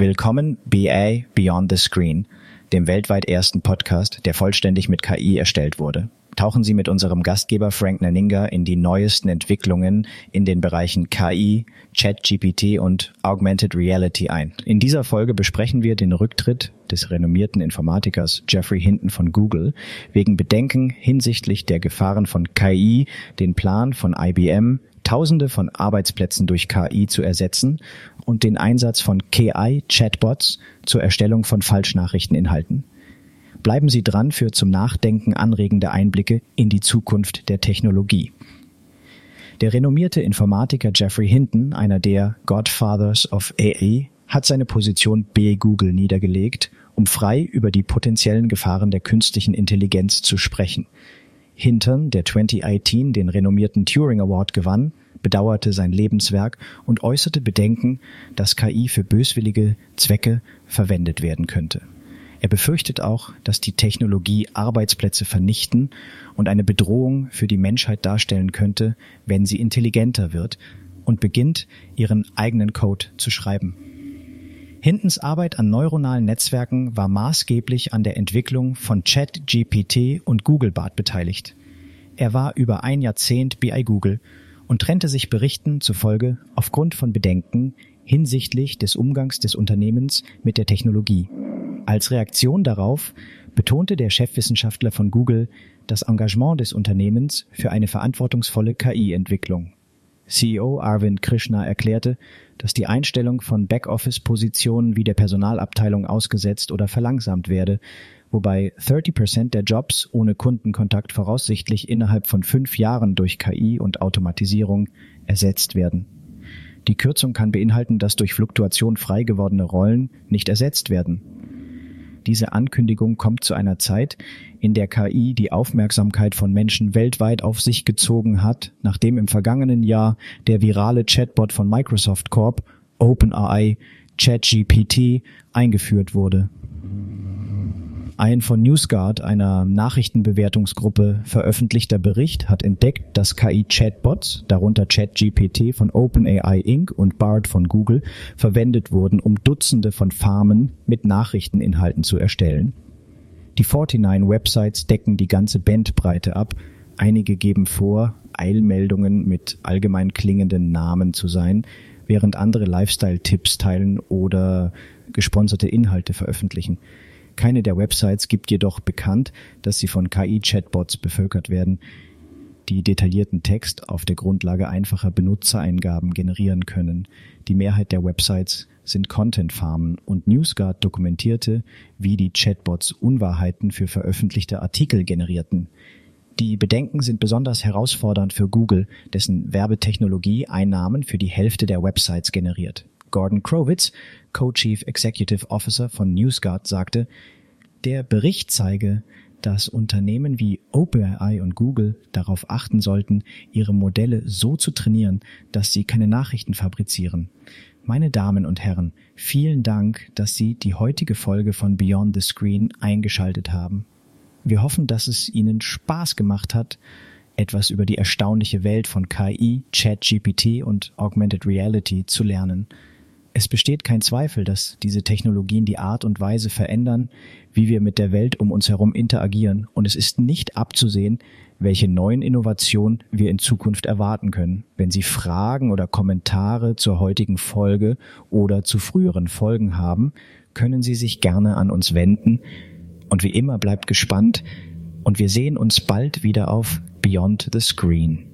Willkommen BA Beyond the Screen, dem weltweit ersten Podcast, der vollständig mit KI erstellt wurde. Tauchen Sie mit unserem Gastgeber Frank Naninga in die neuesten Entwicklungen in den Bereichen KI, ChatGPT und Augmented Reality ein. In dieser Folge besprechen wir den Rücktritt des renommierten Informatikers Jeffrey Hinton von Google wegen Bedenken hinsichtlich der Gefahren von KI, den Plan von IBM, Tausende von Arbeitsplätzen durch KI zu ersetzen und den Einsatz von KI-Chatbots zur Erstellung von Falschnachrichteninhalten. Bleiben Sie dran für zum Nachdenken anregende Einblicke in die Zukunft der Technologie. Der renommierte Informatiker Jeffrey Hinton, einer der Godfathers of AI, hat seine Position bei Google niedergelegt, um frei über die potenziellen Gefahren der künstlichen Intelligenz zu sprechen – Hinton, der 2018 den renommierten Turing Award gewann, bedauerte sein Lebenswerk und äußerte Bedenken, dass KI für böswillige Zwecke verwendet werden könnte. Er befürchtet auch, dass die Technologie Arbeitsplätze vernichten und eine Bedrohung für die Menschheit darstellen könnte, wenn sie intelligenter wird und beginnt, ihren eigenen Code zu schreiben. Hintons Arbeit an neuronalen Netzwerken war maßgeblich an der Entwicklung von ChatGPT und Googlebart beteiligt. Er war über ein Jahrzehnt bei Google und trennte sich Berichten zufolge aufgrund von Bedenken hinsichtlich des Umgangs des Unternehmens mit der Technologie. Als Reaktion darauf betonte der Chefwissenschaftler von Google das Engagement des Unternehmens für eine verantwortungsvolle KI-Entwicklung. CEO Arvind Krishna erklärte, dass die Einstellung von Backoffice-Positionen wie der Personalabteilung ausgesetzt oder verlangsamt werde, wobei 30% der Jobs ohne Kundenkontakt voraussichtlich innerhalb von fünf Jahren durch KI und Automatisierung ersetzt werden. Die Kürzung kann beinhalten, dass durch Fluktuation frei gewordene Rollen nicht ersetzt werden. Diese Ankündigung kommt zu einer Zeit, in der KI die Aufmerksamkeit von Menschen weltweit auf sich gezogen hat, nachdem im vergangenen Jahr der virale Chatbot von Microsoft Corp, OpenAI, ChatGPT, eingeführt wurde. Ein von NewsGuard, einer Nachrichtenbewertungsgruppe, veröffentlichter Bericht hat entdeckt, dass KI-Chatbots, darunter ChatGPT von OpenAI Inc. und BARD von Google, verwendet wurden, um Dutzende von Farmen mit Nachrichteninhalten zu erstellen. Die 49 Websites decken die ganze Bandbreite ab. Einige geben vor, Eilmeldungen mit allgemein klingenden Namen zu sein, während andere Lifestyle-Tipps teilen oder gesponserte Inhalte veröffentlichen. Keine der Websites gibt jedoch bekannt, dass sie von KI-Chatbots bevölkert werden, die detaillierten Text auf der Grundlage einfacher Benutzereingaben generieren können. Die Mehrheit der Websites sind Content-Farmen und NewsGuard dokumentierte, wie die Chatbots Unwahrheiten für veröffentlichte Artikel generierten. Die Bedenken sind besonders herausfordernd für Google, dessen Werbetechnologie Einnahmen für die Hälfte der Websites generiert. Gordon Krowitz, Co-Chief Executive Officer von NewsGuard, sagte, der Bericht zeige, dass Unternehmen wie OpenAI und Google darauf achten sollten, ihre Modelle so zu trainieren, dass sie keine Nachrichten fabrizieren. Meine Damen und Herren, vielen Dank, dass Sie die heutige Folge von Beyond the Screen eingeschaltet haben. Wir hoffen, dass es Ihnen Spaß gemacht hat, etwas über die erstaunliche Welt von KI, ChatGPT und Augmented Reality zu lernen. Es besteht kein Zweifel, dass diese Technologien die Art und Weise verändern, wie wir mit der Welt um uns herum interagieren, und es ist nicht abzusehen, welche neuen Innovationen wir in Zukunft erwarten können. Wenn Sie Fragen oder Kommentare zur heutigen Folge oder zu früheren Folgen haben, können Sie sich gerne an uns wenden. Und wie immer bleibt gespannt und wir sehen uns bald wieder auf Beyond the Screen.